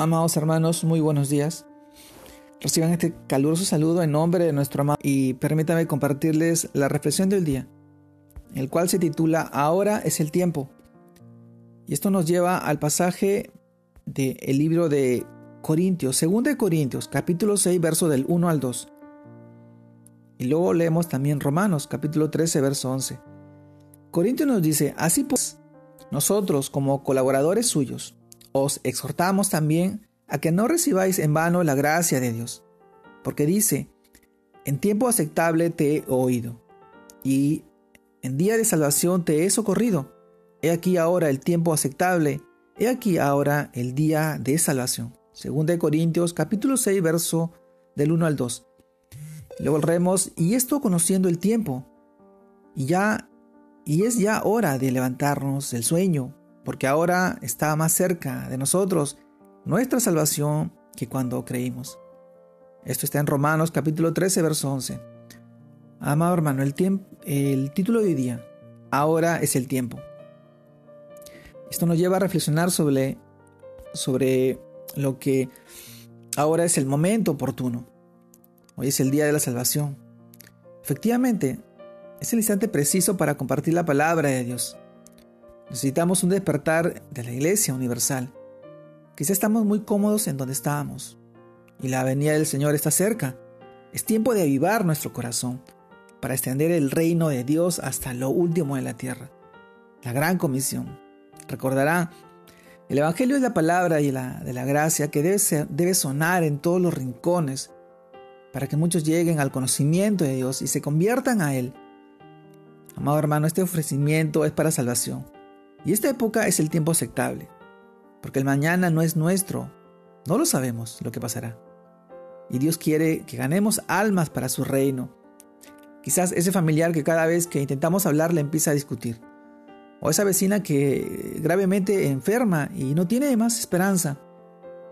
Amados hermanos, muy buenos días. Reciban este caluroso saludo en nombre de nuestro amado y permítanme compartirles la reflexión del día, el cual se titula Ahora es el tiempo. Y esto nos lleva al pasaje del libro de Corintios, 2 de Corintios, capítulo 6, verso del 1 al 2. Y luego leemos también Romanos, capítulo 13, verso 11. Corintios nos dice, así pues, nosotros como colaboradores suyos, os exhortamos también a que no recibáis en vano la gracia de Dios, porque dice, en tiempo aceptable te he oído, y en día de salvación te he socorrido. He aquí ahora el tiempo aceptable, he aquí ahora el día de salvación. Segunda de Corintios capítulo 6 verso del 1 al 2. Luego remos, y esto conociendo el tiempo, y ya y es ya hora de levantarnos del sueño, porque ahora está más cerca de nosotros nuestra salvación que cuando creímos. Esto está en Romanos capítulo 13, verso 11. Amado hermano, el, el título de hoy día, ahora es el tiempo. Esto nos lleva a reflexionar sobre, sobre lo que ahora es el momento oportuno. Hoy es el día de la salvación. Efectivamente, es el instante preciso para compartir la palabra de Dios. Necesitamos un despertar de la Iglesia Universal. Quizá estamos muy cómodos en donde estábamos y la venida del Señor está cerca. Es tiempo de avivar nuestro corazón para extender el reino de Dios hasta lo último de la tierra. La gran comisión. Recordará, el Evangelio es la palabra y la, de la gracia que debe, debe sonar en todos los rincones para que muchos lleguen al conocimiento de Dios y se conviertan a Él. Amado hermano, este ofrecimiento es para salvación. Y esta época es el tiempo aceptable, porque el mañana no es nuestro, no lo sabemos lo que pasará. Y Dios quiere que ganemos almas para su reino. Quizás ese familiar que cada vez que intentamos hablar le empieza a discutir. O esa vecina que gravemente enferma y no tiene más esperanza.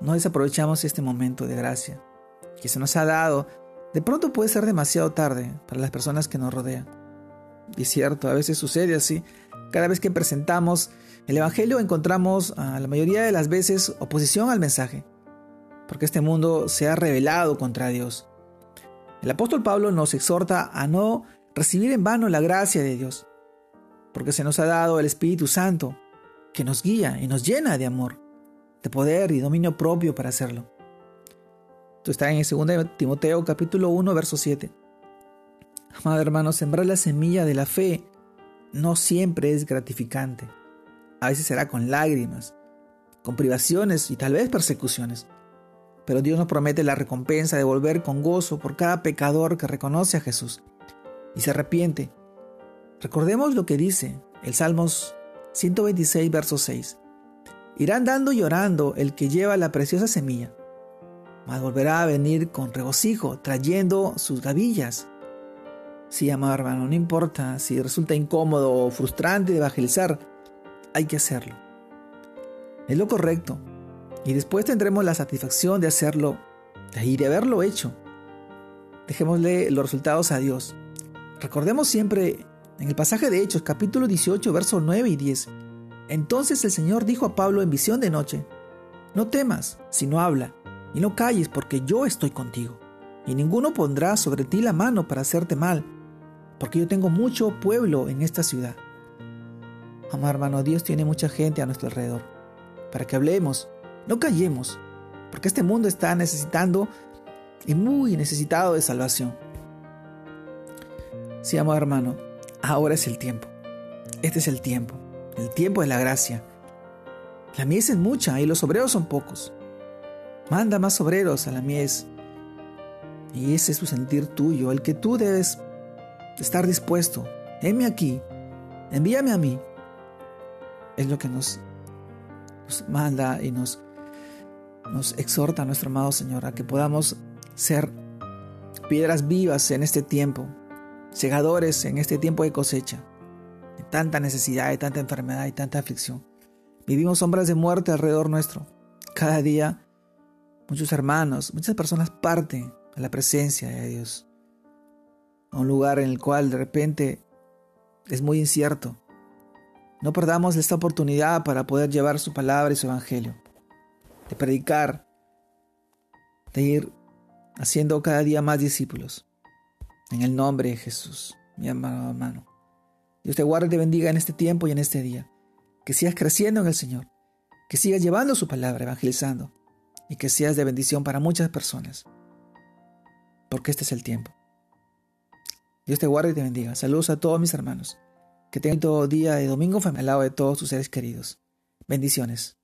No desaprovechamos este momento de gracia que se nos ha dado. De pronto puede ser demasiado tarde para las personas que nos rodean. Y es cierto, a veces sucede así. Cada vez que presentamos el Evangelio encontramos a la mayoría de las veces oposición al mensaje, porque este mundo se ha rebelado contra Dios. El apóstol Pablo nos exhorta a no recibir en vano la gracia de Dios, porque se nos ha dado el Espíritu Santo, que nos guía y nos llena de amor, de poder y dominio propio para hacerlo. Esto está en 2 Timoteo capítulo 1, verso 7. Amado hermano, sembrar la semilla de la fe no siempre es gratificante. A veces será con lágrimas, con privaciones y tal vez persecuciones. Pero Dios nos promete la recompensa de volver con gozo por cada pecador que reconoce a Jesús y se arrepiente. Recordemos lo que dice el Salmos 126, verso 6. Irán dando y llorando el que lleva la preciosa semilla, mas volverá a venir con regocijo, trayendo sus gavillas Sí, amado hermano, no importa si resulta incómodo o frustrante evangelizar, hay que hacerlo. Es lo correcto. Y después tendremos la satisfacción de hacerlo y de haberlo hecho. Dejémosle los resultados a Dios. Recordemos siempre en el pasaje de Hechos, capítulo 18, versos 9 y 10. Entonces el Señor dijo a Pablo en visión de noche, No temas, sino habla, y no calles, porque yo estoy contigo, y ninguno pondrá sobre ti la mano para hacerte mal porque yo tengo mucho pueblo en esta ciudad. Amado hermano, Dios tiene mucha gente a nuestro alrededor, para que hablemos, no callemos, porque este mundo está necesitando y muy necesitado de salvación. Sí, amado hermano, ahora es el tiempo. Este es el tiempo, el tiempo de la gracia. La mies es mucha y los obreros son pocos. Manda más obreros a la mies. Y ese es su sentir tuyo, el que tú debes estar dispuesto. Heme aquí, envíame a mí. Es lo que nos, manda y nos, nos exhorta nuestro amado Señor a que podamos ser piedras vivas en este tiempo, segadores en este tiempo de cosecha, de tanta necesidad, de tanta enfermedad y tanta aflicción. Vivimos sombras de muerte alrededor nuestro. Cada día muchos hermanos, muchas personas parten a la presencia de Dios un lugar en el cual de repente es muy incierto. No perdamos esta oportunidad para poder llevar su palabra y su evangelio. de predicar, de ir haciendo cada día más discípulos. En el nombre de Jesús, mi amado hermano. Dios te guarde y te bendiga en este tiempo y en este día. Que sigas creciendo en el Señor. Que sigas llevando su palabra, evangelizando. Y que seas de bendición para muchas personas. Porque este es el tiempo. Dios te guarde y te bendiga. Saludos a todos mis hermanos. Que tengan todo día de domingo al lado de todos tus seres queridos. Bendiciones.